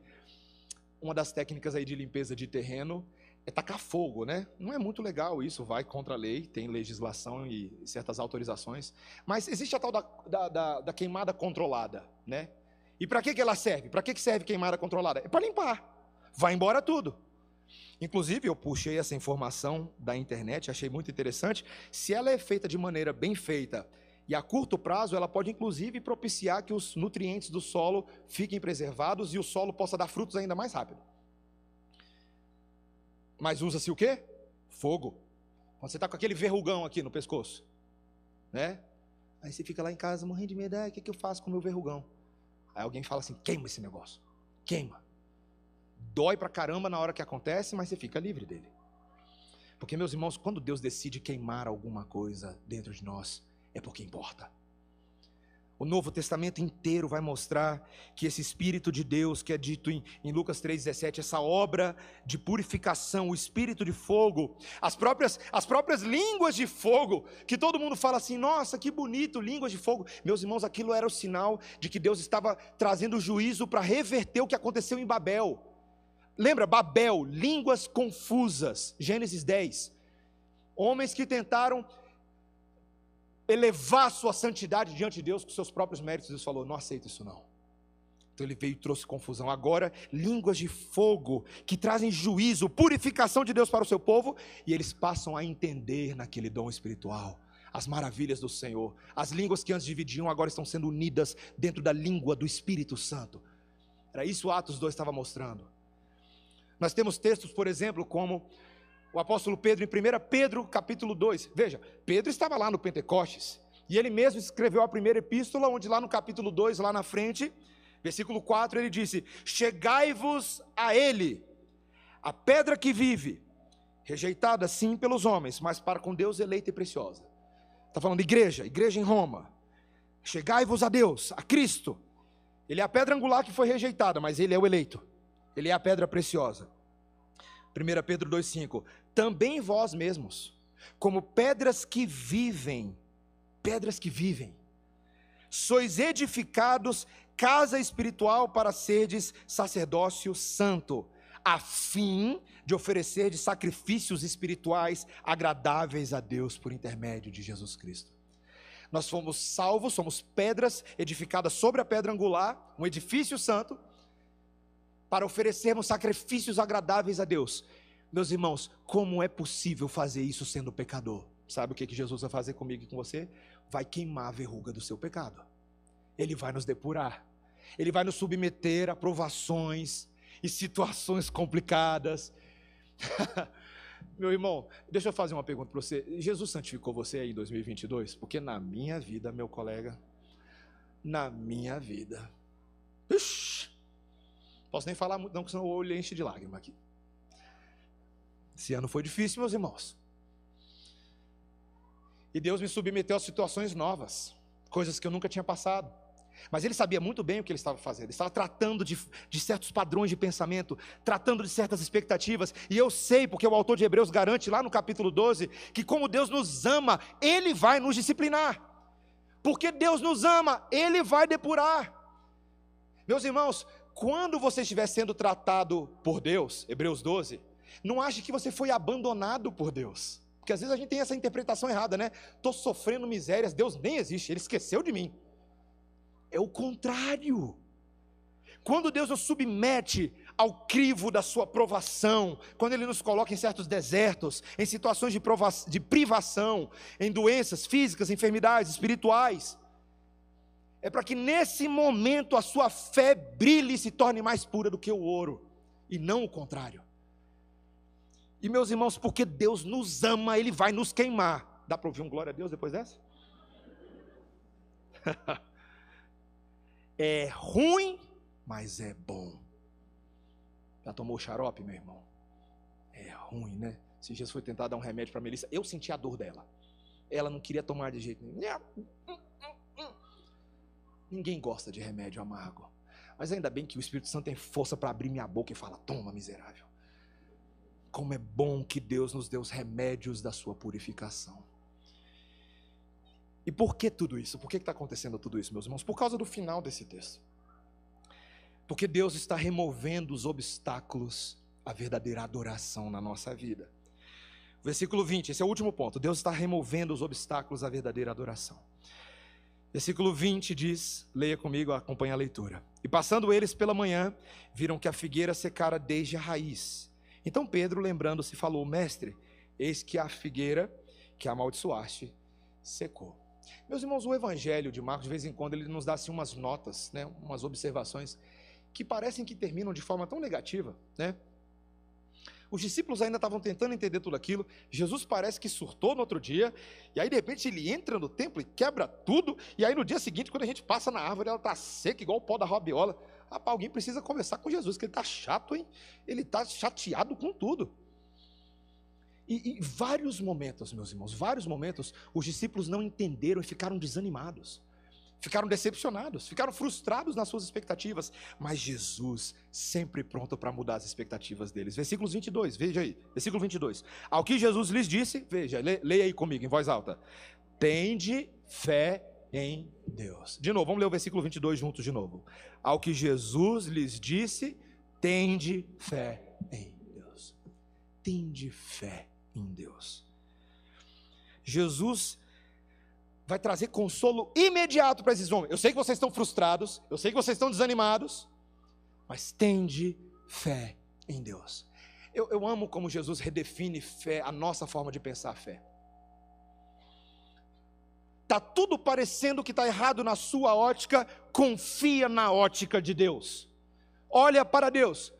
uma das técnicas aí de limpeza de terreno é tacar fogo, né? Não é muito legal isso, vai contra a lei, tem legislação e certas autorizações. Mas existe a tal da, da, da, da queimada controlada, né? E para que, que ela serve? Para que, que serve queimada controlada? É para limpar. Vai embora tudo. Inclusive, eu puxei essa informação da internet, achei muito interessante. Se ela é feita de maneira bem feita e a curto prazo, ela pode inclusive propiciar que os nutrientes do solo fiquem preservados e o solo possa dar frutos ainda mais rápido. Mas usa-se o quê? Fogo. Quando você está com aquele verrugão aqui no pescoço, né? Aí você fica lá em casa morrendo de medo, o que, que eu faço com o meu verrugão? Aí alguém fala assim, queima esse negócio. Queima. Dói pra caramba na hora que acontece, mas você fica livre dele. Porque, meus irmãos, quando Deus decide queimar alguma coisa dentro de nós, é porque importa. O Novo Testamento inteiro vai mostrar que esse Espírito de Deus, que é dito em, em Lucas 3,17, essa obra de purificação, o Espírito de fogo, as próprias, as próprias línguas de fogo, que todo mundo fala assim: nossa, que bonito, línguas de fogo. Meus irmãos, aquilo era o sinal de que Deus estava trazendo juízo para reverter o que aconteceu em Babel. Lembra, Babel, línguas confusas, Gênesis 10. Homens que tentaram elevar sua santidade diante de Deus com seus próprios méritos. Deus falou: não aceito isso não. Então ele veio e trouxe confusão. Agora, línguas de fogo que trazem juízo, purificação de Deus para o seu povo, e eles passam a entender naquele dom espiritual as maravilhas do Senhor. As línguas que antes dividiam agora estão sendo unidas dentro da língua do Espírito Santo. Era isso Atos 2 estava mostrando. Nós temos textos, por exemplo, como o apóstolo Pedro, em 1 Pedro, capítulo 2. Veja, Pedro estava lá no Pentecostes, e ele mesmo escreveu a primeira epístola, onde lá no capítulo 2, lá na frente, versículo 4, ele disse: Chegai-vos a ele, a pedra que vive, rejeitada sim pelos homens, mas para com Deus eleita e preciosa. Está falando de igreja, igreja em Roma. Chegai-vos a Deus, a Cristo. Ele é a pedra angular que foi rejeitada, mas ele é o eleito. Ele é a pedra preciosa. 1 Pedro 2,5: Também vós mesmos, como pedras que vivem, pedras que vivem, sois edificados casa espiritual para serdes sacerdócio santo, a fim de oferecer de sacrifícios espirituais agradáveis a Deus por intermédio de Jesus Cristo. Nós fomos salvos, somos pedras edificadas sobre a pedra angular, um edifício santo para oferecermos sacrifícios agradáveis a Deus. Meus irmãos, como é possível fazer isso sendo pecador? Sabe o que, Jesus vai fazer comigo e com você? Vai queimar a verruga do seu pecado. Ele vai nos depurar. Ele vai nos submeter a provações e situações complicadas. [laughs] meu irmão, deixa eu fazer uma pergunta para você. Jesus santificou você aí em 2022? Porque na minha vida, meu colega, na minha vida, Posso nem falar muito, não, porque senão o olho enche de lágrima aqui. Esse ano foi difícil, meus irmãos. E Deus me submeteu a situações novas, coisas que eu nunca tinha passado. Mas ele sabia muito bem o que ele estava fazendo. Ele estava tratando de, de, certos padrões de pensamento, tratando de certas expectativas. E eu sei, porque o autor de Hebreus garante lá no capítulo 12, que como Deus nos ama, ele vai nos disciplinar. Porque Deus nos ama, ele vai depurar. Meus irmãos, quando você estiver sendo tratado por Deus, Hebreus 12, não ache que você foi abandonado por Deus. Porque às vezes a gente tem essa interpretação errada, né? Estou sofrendo misérias, Deus nem existe, Ele esqueceu de mim. É o contrário. Quando Deus nos submete ao crivo da sua provação, quando Ele nos coloca em certos desertos, em situações de, de privação, em doenças físicas, enfermidades espirituais, é para que nesse momento a sua fé brilhe e se torne mais pura do que o ouro, e não o contrário. E meus irmãos, porque Deus nos ama, Ele vai nos queimar. Dá para ouvir um glória a Deus depois dessa? [laughs] é ruim, mas é bom. Já tomou xarope, meu irmão? É ruim, né? Se Jesus foi tentar dar um remédio para Melissa, eu senti a dor dela. Ela não queria tomar de jeito nenhum. Ninguém gosta de remédio amargo. Mas ainda bem que o Espírito Santo tem força para abrir minha boca e falar: toma, miserável. Como é bom que Deus nos deu os remédios da sua purificação. E por que tudo isso? Por que está acontecendo tudo isso, meus irmãos? Por causa do final desse texto. Porque Deus está removendo os obstáculos à verdadeira adoração na nossa vida. Versículo 20, esse é o último ponto. Deus está removendo os obstáculos à verdadeira adoração. Versículo 20 diz: leia comigo, acompanhe a leitura. E passando eles pela manhã, viram que a figueira secara desde a raiz. Então Pedro, lembrando-se, falou: Mestre, eis que a figueira que amaldiçoaste secou. Meus irmãos, o evangelho de Marcos, de vez em quando, ele nos dá assim, umas notas, né, umas observações, que parecem que terminam de forma tão negativa. Né? Os discípulos ainda estavam tentando entender tudo aquilo. Jesus parece que surtou no outro dia. E aí, de repente, ele entra no templo e quebra tudo. E aí, no dia seguinte, quando a gente passa na árvore, ela está seca, igual o pó da rabiola. Rapaz, alguém precisa conversar com Jesus, que ele está chato, hein? Ele está chateado com tudo. E, e vários momentos, meus irmãos, vários momentos, os discípulos não entenderam e ficaram desanimados ficaram decepcionados, ficaram frustrados nas suas expectativas, mas Jesus sempre pronto para mudar as expectativas deles. Versículos 22, veja aí, versículo 22. Ao que Jesus lhes disse, veja, leia aí comigo em voz alta. Tende fé em Deus. De novo, vamos ler o versículo 22 juntos de novo. Ao que Jesus lhes disse, tende fé em Deus. Tende fé em Deus. Jesus vai trazer consolo imediato para esses homens. Eu sei que vocês estão frustrados, eu sei que vocês estão desanimados, mas tende fé em Deus. Eu, eu amo como Jesus redefine fé, a nossa forma de pensar a fé. Está tudo parecendo que está errado na sua ótica, confia na ótica de Deus. Olha para Deus.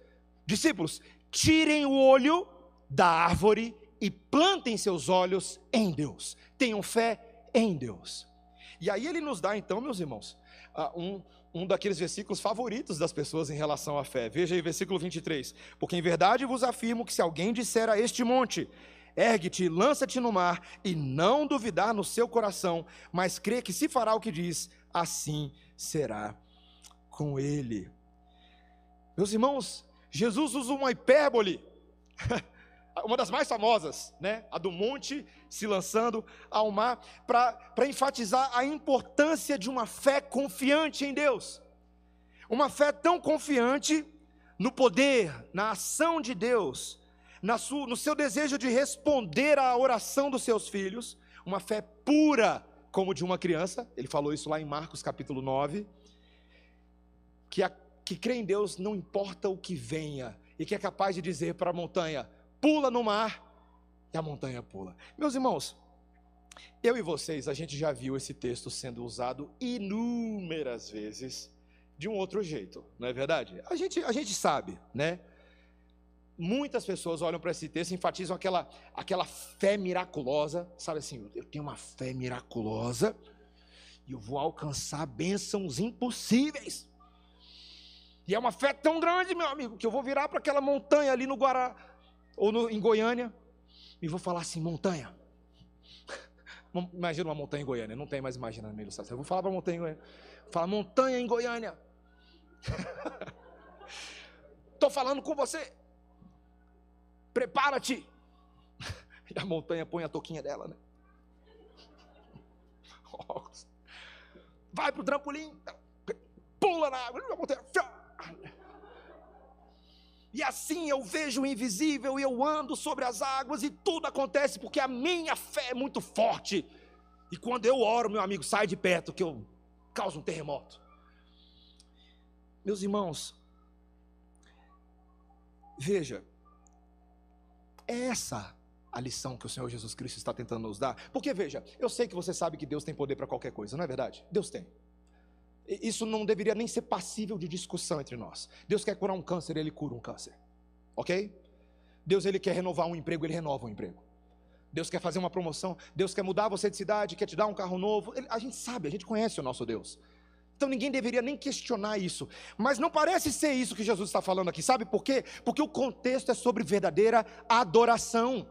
Discípulos, tirem o olho da árvore e plantem seus olhos em Deus. Tenham fé em Deus. E aí ele nos dá, então, meus irmãos, ah, um, um daqueles versículos favoritos das pessoas em relação à fé. Veja aí, versículo 23. Porque em verdade vos afirmo que se alguém disser a este monte, ergue-te, lança-te no mar, e não duvidar no seu coração, mas crê que se fará o que diz, assim será com ele. Meus irmãos, Jesus usa uma hipérbole. [laughs] uma das mais famosas, né? a do monte se lançando ao mar, para enfatizar a importância de uma fé confiante em Deus. Uma fé tão confiante no poder, na ação de Deus, na sua, no seu desejo de responder à oração dos seus filhos, uma fé pura como de uma criança, ele falou isso lá em Marcos capítulo 9, que, a, que crê em Deus não importa o que venha, e que é capaz de dizer para a montanha: pula no mar e a montanha pula. Meus irmãos, eu e vocês, a gente já viu esse texto sendo usado inúmeras vezes de um outro jeito, não é verdade? A gente, a gente sabe, né? Muitas pessoas olham para esse texto e enfatizam aquela, aquela fé miraculosa, sabe assim, eu tenho uma fé miraculosa e eu vou alcançar bênçãos impossíveis. E é uma fé tão grande, meu amigo, que eu vou virar para aquela montanha ali no Guará, ou no, em Goiânia, e vou falar assim: montanha. [laughs] Imagina uma montanha em Goiânia, não tem mais imaginando na ilustração. Eu vou falar para montanha em Goiânia. Fala, montanha em Goiânia. [laughs] Estou falando com você. Prepara-te. [laughs] E a montanha põe a toquinha dela, né? Vai pro trampolim, pula na água. E assim eu vejo o invisível e eu ando sobre as águas e tudo acontece porque a minha fé é muito forte. E quando eu oro, meu amigo, sai de perto que eu causo um terremoto. Meus irmãos, veja, é essa a lição que o Senhor Jesus Cristo está tentando nos dar. Porque veja, eu sei que você sabe que Deus tem poder para qualquer coisa, não é verdade? Deus tem. Isso não deveria nem ser passível de discussão entre nós. Deus quer curar um câncer, ele cura um câncer. OK? Deus ele quer renovar um emprego, ele renova um emprego. Deus quer fazer uma promoção, Deus quer mudar você de cidade, quer te dar um carro novo. Ele, a gente sabe, a gente conhece o nosso Deus. Então ninguém deveria nem questionar isso. Mas não parece ser isso que Jesus está falando aqui. Sabe por quê? Porque o contexto é sobre verdadeira adoração.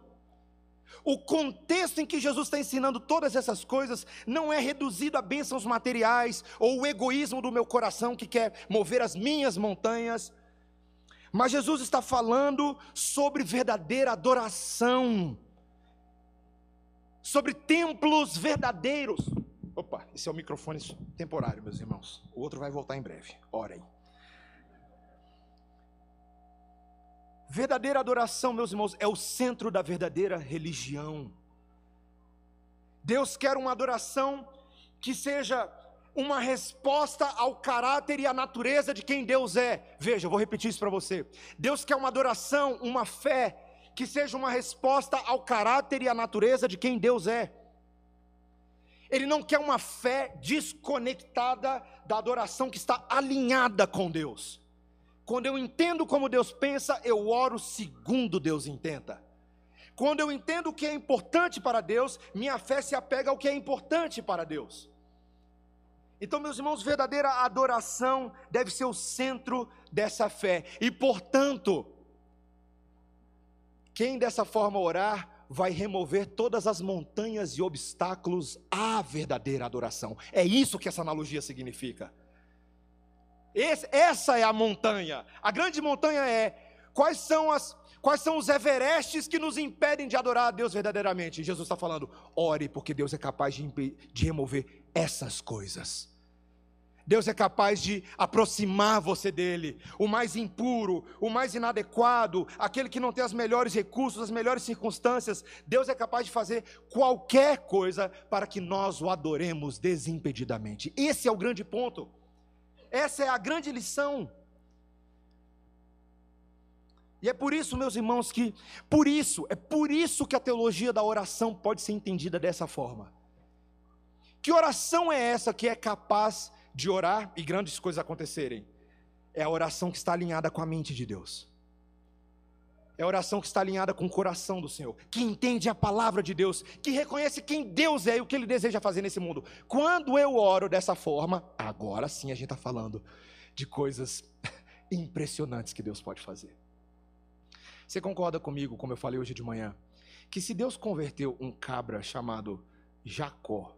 O contexto em que Jesus está ensinando todas essas coisas não é reduzido a bênçãos materiais ou o egoísmo do meu coração que quer mover as minhas montanhas. Mas Jesus está falando sobre verdadeira adoração, sobre templos verdadeiros. Opa, esse é o microfone temporário, meus irmãos. O outro vai voltar em breve. Orem. Verdadeira adoração, meus irmãos, é o centro da verdadeira religião. Deus quer uma adoração que seja uma resposta ao caráter e à natureza de quem Deus é. Veja, eu vou repetir isso para você. Deus quer uma adoração, uma fé que seja uma resposta ao caráter e à natureza de quem Deus é. Ele não quer uma fé desconectada da adoração que está alinhada com Deus. Quando eu entendo como Deus pensa, eu oro segundo Deus entenda. Quando eu entendo o que é importante para Deus, minha fé se apega ao que é importante para Deus. Então, meus irmãos, verdadeira adoração deve ser o centro dessa fé. E, portanto, quem dessa forma orar, vai remover todas as montanhas e obstáculos à verdadeira adoração. É isso que essa analogia significa. Esse, essa é a montanha. A grande montanha é quais são as quais são os everestes que nos impedem de adorar a Deus verdadeiramente. Jesus está falando: ore, porque Deus é capaz de, de remover essas coisas. Deus é capaz de aproximar você dele, o mais impuro, o mais inadequado, aquele que não tem os melhores recursos, as melhores circunstâncias. Deus é capaz de fazer qualquer coisa para que nós o adoremos desimpedidamente. Esse é o grande ponto. Essa é a grande lição. E é por isso, meus irmãos, que por isso, é por isso que a teologia da oração pode ser entendida dessa forma. Que oração é essa que é capaz de orar e grandes coisas acontecerem? É a oração que está alinhada com a mente de Deus. É a oração que está alinhada com o coração do Senhor, que entende a palavra de Deus, que reconhece quem Deus é e o que Ele deseja fazer nesse mundo. Quando eu oro dessa forma, agora sim a gente está falando de coisas [laughs] impressionantes que Deus pode fazer. Você concorda comigo, como eu falei hoje de manhã, que se Deus converteu um cabra chamado Jacó,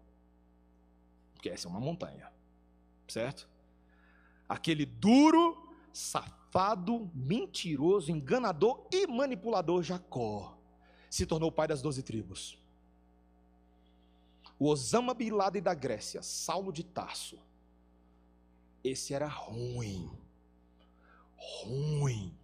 porque essa é uma montanha, certo? Aquele duro, safado, mentiroso, enganador e manipulador Jacó se tornou pai das doze tribos. O Osama Bin Laden da Grécia, Saulo de Tarso, esse era ruim, ruim.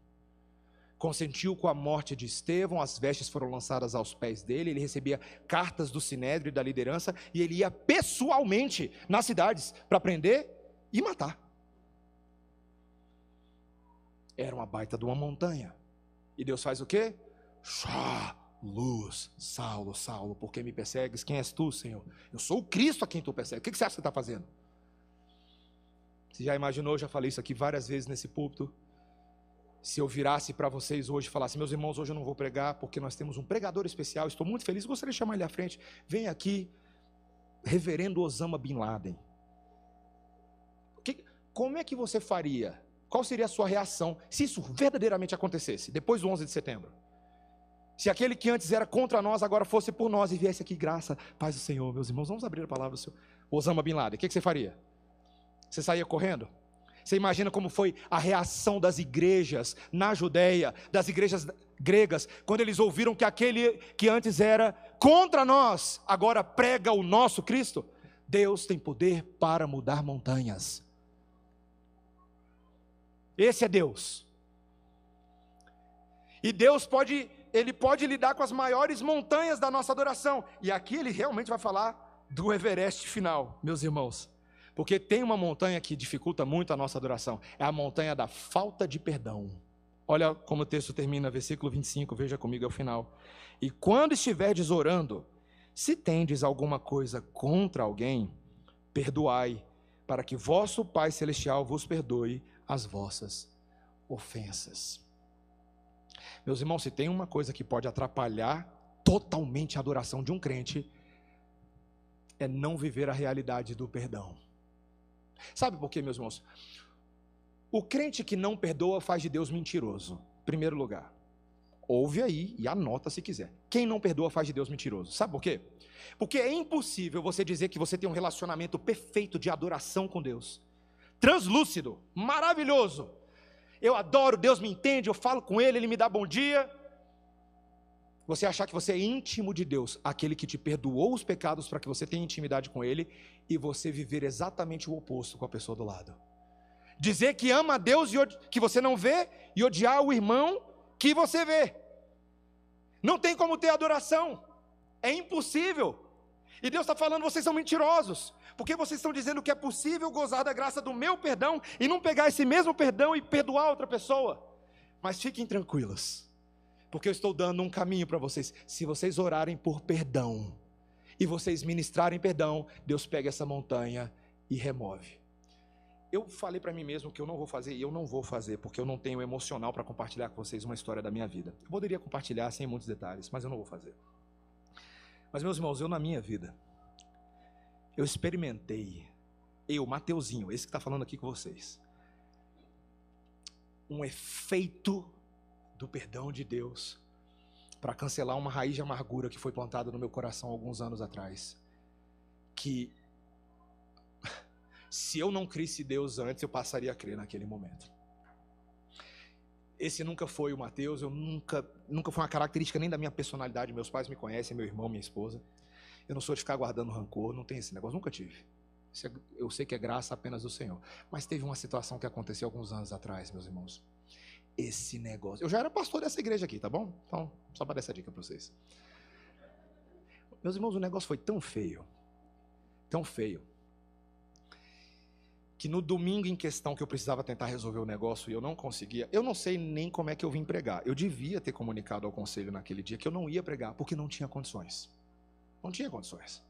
Consentiu com a morte de Estevão, as vestes foram lançadas aos pés dele, ele recebia cartas do sinédrio e da liderança, e ele ia pessoalmente nas cidades para prender e matar era uma baita de uma montanha. E Deus faz o quê? Chá, luz, Saulo, Saulo, por que me persegues? Quem és tu, Senhor? Eu sou o Cristo a quem tu persegues. O que você acha que você está fazendo? Você já imaginou, já falei isso aqui várias vezes nesse púlpito. Se eu virasse para vocês hoje e falasse, meus irmãos, hoje eu não vou pregar, porque nós temos um pregador especial, estou muito feliz, gostaria de chamar ele à frente. Vem aqui, reverendo Osama Bin Laden. Que, como é que você faria qual seria a sua reação se isso verdadeiramente acontecesse, depois do 11 de setembro? Se aquele que antes era contra nós, agora fosse por nós e viesse aqui graça, paz do Senhor, meus irmãos, vamos abrir a palavra do Senhor. Osama Bin Laden, o que, que você faria? Você saía correndo? Você imagina como foi a reação das igrejas na Judéia, das igrejas gregas, quando eles ouviram que aquele que antes era contra nós, agora prega o nosso Cristo? Deus tem poder para mudar montanhas. Esse é Deus. E Deus pode, ele pode lidar com as maiores montanhas da nossa adoração. E aqui ele realmente vai falar do Everest final, meus irmãos. Porque tem uma montanha que dificulta muito a nossa adoração, é a montanha da falta de perdão. Olha como o texto termina, versículo 25, veja comigo ao final. E quando estiverdes orando, se tendes alguma coisa contra alguém, perdoai, para que vosso Pai celestial vos perdoe as vossas ofensas. Meus irmãos, se tem uma coisa que pode atrapalhar totalmente a adoração de um crente, é não viver a realidade do perdão. Sabe por quê, meus irmãos? O crente que não perdoa faz de Deus mentiroso, primeiro lugar. Ouve aí e anota se quiser. Quem não perdoa faz de Deus mentiroso. Sabe por quê? Porque é impossível você dizer que você tem um relacionamento perfeito de adoração com Deus translúcido, maravilhoso. Eu adoro, Deus me entende, eu falo com Ele, Ele me dá bom dia. Você achar que você é íntimo de Deus, aquele que te perdoou os pecados para que você tenha intimidade com Ele, e você viver exatamente o oposto com a pessoa do lado. Dizer que ama a Deus que você não vê e odiar o irmão que você vê. Não tem como ter adoração, é impossível. E Deus está falando, vocês são mentirosos porque vocês estão dizendo que é possível gozar da graça do meu perdão e não pegar esse mesmo perdão e perdoar outra pessoa. Mas fiquem tranquilos, porque eu estou dando um caminho para vocês. Se vocês orarem por perdão e vocês ministrarem perdão, Deus pega essa montanha e remove. Eu falei para mim mesmo que eu não vou fazer e eu não vou fazer, porque eu não tenho emocional para compartilhar com vocês uma história da minha vida. Eu poderia compartilhar sem muitos detalhes, mas eu não vou fazer. Mas, meus irmãos, eu na minha vida, eu experimentei, eu, Mateuzinho, esse que está falando aqui com vocês, um efeito do perdão de Deus para cancelar uma raiz de amargura que foi plantada no meu coração alguns anos atrás. Que [laughs] se eu não crisse Deus antes, eu passaria a crer naquele momento. Esse nunca foi o Mateus, eu nunca, nunca foi uma característica nem da minha personalidade. Meus pais me conhecem, meu irmão, minha esposa. Eu não sou de ficar guardando rancor, não tem esse negócio, nunca tive. É, eu sei que é graça apenas do Senhor. Mas teve uma situação que aconteceu alguns anos atrás, meus irmãos. Esse negócio. Eu já era pastor dessa igreja aqui, tá bom? Então, só para dar essa dica para vocês. Meus irmãos, o negócio foi tão feio, tão feio, que no domingo em questão que eu precisava tentar resolver o negócio e eu não conseguia, eu não sei nem como é que eu vim pregar. Eu devia ter comunicado ao conselho naquele dia que eu não ia pregar, porque não tinha condições. Não tinha condições.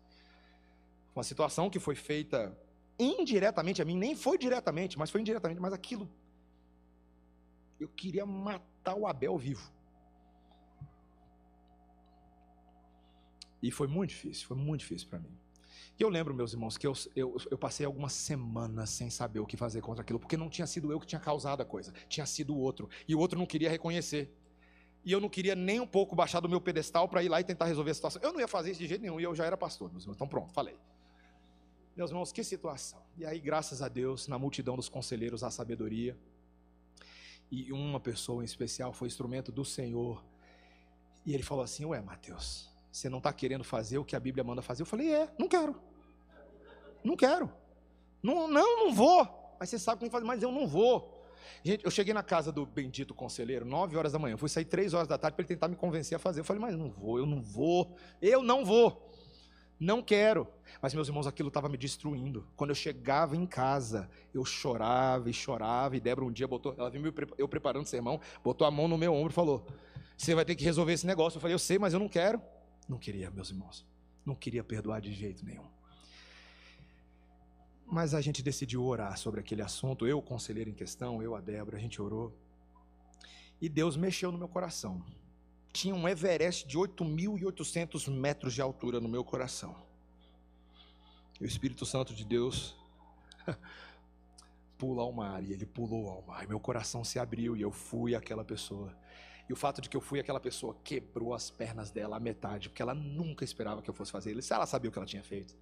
Uma situação que foi feita indiretamente a mim, nem foi diretamente, mas foi indiretamente, mas aquilo. Eu queria matar o Abel vivo. E foi muito difícil, foi muito difícil para mim. E eu lembro, meus irmãos, que eu, eu, eu, passei algumas semanas sem saber o que fazer contra aquilo, porque não tinha sido eu que tinha causado a coisa, tinha sido o outro. E o outro não queria reconhecer. E eu não queria nem um pouco baixar do meu pedestal para ir lá e tentar resolver a situação. Eu não ia fazer isso de jeito nenhum, e eu já era pastor, meus irmãos. Então pronto, falei. Meus irmãos, que situação. E aí, graças a Deus, na multidão dos conselheiros, a sabedoria. E uma pessoa em especial foi instrumento do Senhor. E ele falou assim: Ué, Mateus, você não está querendo fazer o que a Bíblia manda fazer? Eu falei: É, não quero. Não quero. Não, não, não vou. Mas você sabe como fazer, mas eu não vou. Gente, eu cheguei na casa do bendito conselheiro, 9 horas da manhã. Eu fui sair 3 horas da tarde para ele tentar me convencer a fazer. Eu falei, mas não vou, eu não vou, eu não vou. Não quero. Mas, meus irmãos, aquilo estava me destruindo. Quando eu chegava em casa, eu chorava e chorava. E Débora um dia botou, ela viu eu preparando o sermão, botou a mão no meu ombro e falou: Você vai ter que resolver esse negócio. Eu falei: Eu sei, mas eu não quero. Não queria, meus irmãos. Não queria perdoar de jeito nenhum. Mas a gente decidiu orar sobre aquele assunto. Eu, o conselheiro em questão, eu, a Débora, a gente orou. E Deus mexeu no meu coração. Tinha um Everest de 8.800 metros de altura no meu coração. E o Espírito Santo de Deus [laughs] pula ao mar. E ele pulou ao mar. E meu coração se abriu e eu fui aquela pessoa. E o fato de que eu fui aquela pessoa quebrou as pernas dela à metade, porque ela nunca esperava que eu fosse fazer isso. Ela sabia o que ela tinha feito.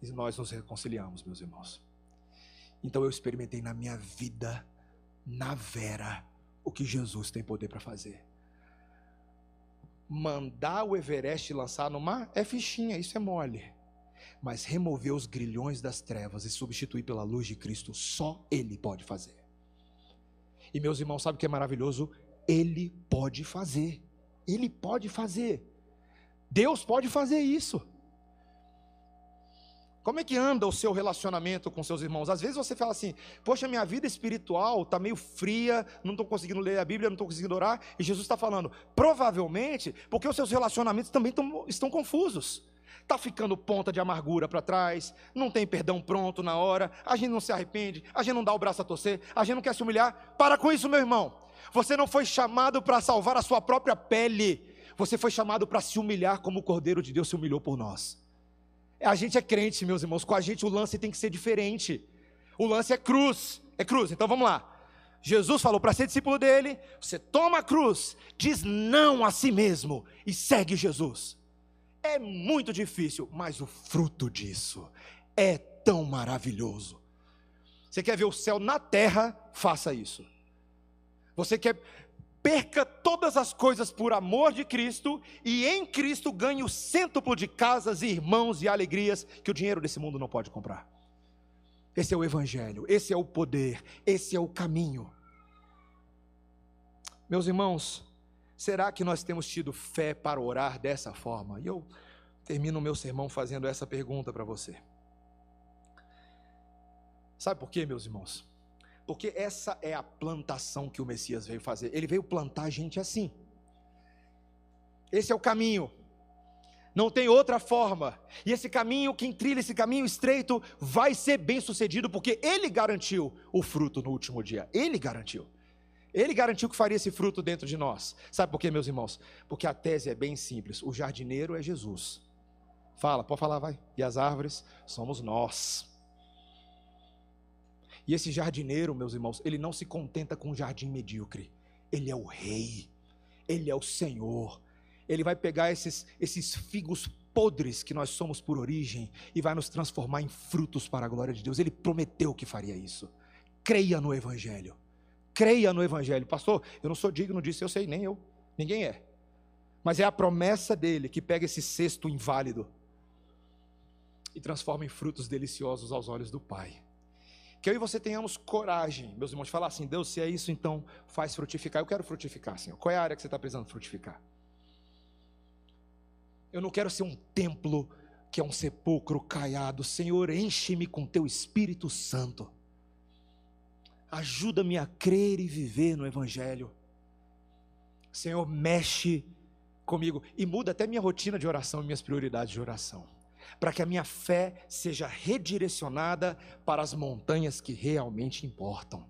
E nós nos reconciliamos, meus irmãos. Então eu experimentei na minha vida, na vera, o que Jesus tem poder para fazer. Mandar o Everest lançar no mar é fichinha, isso é mole. Mas remover os grilhões das trevas e substituir pela luz de Cristo, só Ele pode fazer. E meus irmãos, sabe o que é maravilhoso? Ele pode fazer. Ele pode fazer. Deus pode fazer isso. Como é que anda o seu relacionamento com seus irmãos? Às vezes você fala assim: Poxa, minha vida espiritual está meio fria, não estou conseguindo ler a Bíblia, não estou conseguindo orar. E Jesus está falando: Provavelmente porque os seus relacionamentos também tão, estão confusos. Está ficando ponta de amargura para trás, não tem perdão pronto na hora, a gente não se arrepende, a gente não dá o braço a torcer, a gente não quer se humilhar. Para com isso, meu irmão. Você não foi chamado para salvar a sua própria pele, você foi chamado para se humilhar como o Cordeiro de Deus se humilhou por nós. A gente é crente, meus irmãos. Com a gente o lance tem que ser diferente. O lance é cruz. É cruz. Então vamos lá. Jesus falou para ser discípulo dele: você toma a cruz, diz não a si mesmo e segue Jesus. É muito difícil, mas o fruto disso é tão maravilhoso. Você quer ver o céu na terra? Faça isso. Você quer perca todas as coisas por amor de Cristo e em Cristo ganhe o cêntuplo de casas, irmãos e alegrias que o dinheiro desse mundo não pode comprar. Esse é o Evangelho, esse é o poder, esse é o caminho. Meus irmãos, será que nós temos tido fé para orar dessa forma? E eu termino o meu sermão fazendo essa pergunta para você. Sabe por quê, meus irmãos? Porque essa é a plantação que o Messias veio fazer. Ele veio plantar gente assim. Esse é o caminho. Não tem outra forma. E esse caminho, quem trilha esse caminho estreito, vai ser bem sucedido, porque ele garantiu o fruto no último dia. Ele garantiu. Ele garantiu que faria esse fruto dentro de nós. Sabe por quê, meus irmãos? Porque a tese é bem simples. O jardineiro é Jesus. Fala, pode falar, vai. E as árvores somos nós. E esse jardineiro, meus irmãos, ele não se contenta com um jardim medíocre. Ele é o rei. Ele é o Senhor. Ele vai pegar esses, esses figos podres que nós somos por origem e vai nos transformar em frutos para a glória de Deus. Ele prometeu que faria isso. Creia no Evangelho. Creia no Evangelho. Pastor, eu não sou digno disso, eu sei, nem eu. Ninguém é. Mas é a promessa dele que pega esse cesto inválido e transforma em frutos deliciosos aos olhos do Pai. Que eu e você tenhamos coragem, meus irmãos, de falar assim: Deus, se é isso, então faz frutificar. Eu quero frutificar, Senhor. Qual é a área que você está precisando frutificar? Eu não quero ser um templo que é um sepulcro caiado. Senhor, enche-me com teu Espírito Santo. Ajuda-me a crer e viver no Evangelho. Senhor, mexe comigo e muda até minha rotina de oração e minhas prioridades de oração para que a minha fé seja redirecionada para as montanhas que realmente importam.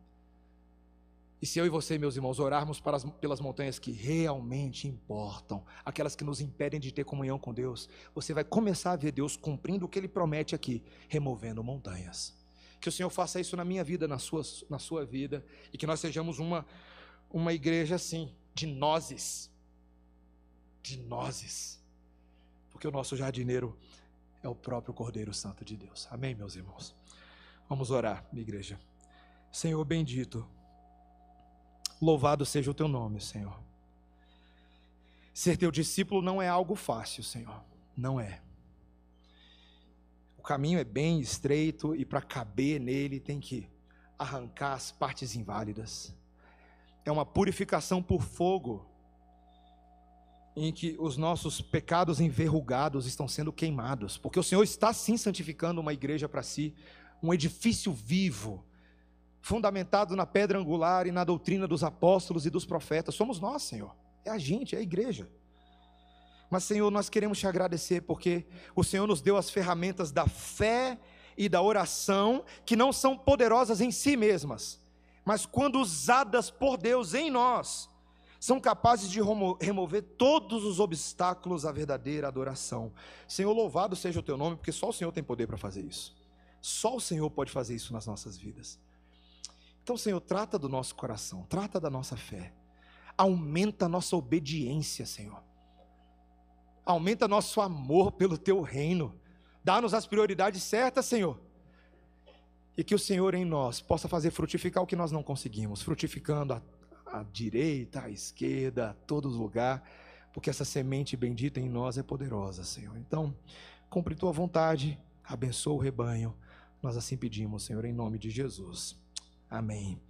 E se eu e você, meus irmãos, orarmos as, pelas montanhas que realmente importam, aquelas que nos impedem de ter comunhão com Deus, você vai começar a ver Deus cumprindo o que Ele promete aqui, removendo montanhas. Que o Senhor faça isso na minha vida, na sua, na sua vida, e que nós sejamos uma, uma igreja assim, de nozes. De nozes. Porque o nosso jardineiro é o próprio Cordeiro Santo de Deus. Amém, meus irmãos? Vamos orar, minha igreja. Senhor bendito, louvado seja o teu nome, Senhor. Ser teu discípulo não é algo fácil, Senhor. Não é. O caminho é bem estreito e para caber nele tem que arrancar as partes inválidas. É uma purificação por fogo em que os nossos pecados enverrugados estão sendo queimados, porque o Senhor está sim santificando uma igreja para si, um edifício vivo, fundamentado na pedra angular e na doutrina dos apóstolos e dos profetas. Somos nós, Senhor. É a gente, é a igreja. Mas, Senhor, nós queremos te agradecer porque o Senhor nos deu as ferramentas da fé e da oração, que não são poderosas em si mesmas, mas quando usadas por Deus em nós, são capazes de remover todos os obstáculos à verdadeira adoração. Senhor, louvado seja o teu nome, porque só o Senhor tem poder para fazer isso. Só o Senhor pode fazer isso nas nossas vidas. Então, Senhor, trata do nosso coração, trata da nossa fé. Aumenta a nossa obediência, Senhor. Aumenta nosso amor pelo teu reino. Dá-nos as prioridades certas, Senhor. E que o Senhor em nós possa fazer frutificar o que nós não conseguimos, frutificando a à direita, à esquerda, a todo lugar, porque essa semente bendita em nós é poderosa, Senhor. Então, cumpre tua vontade, abençoa o rebanho. Nós assim pedimos, Senhor, em nome de Jesus. Amém.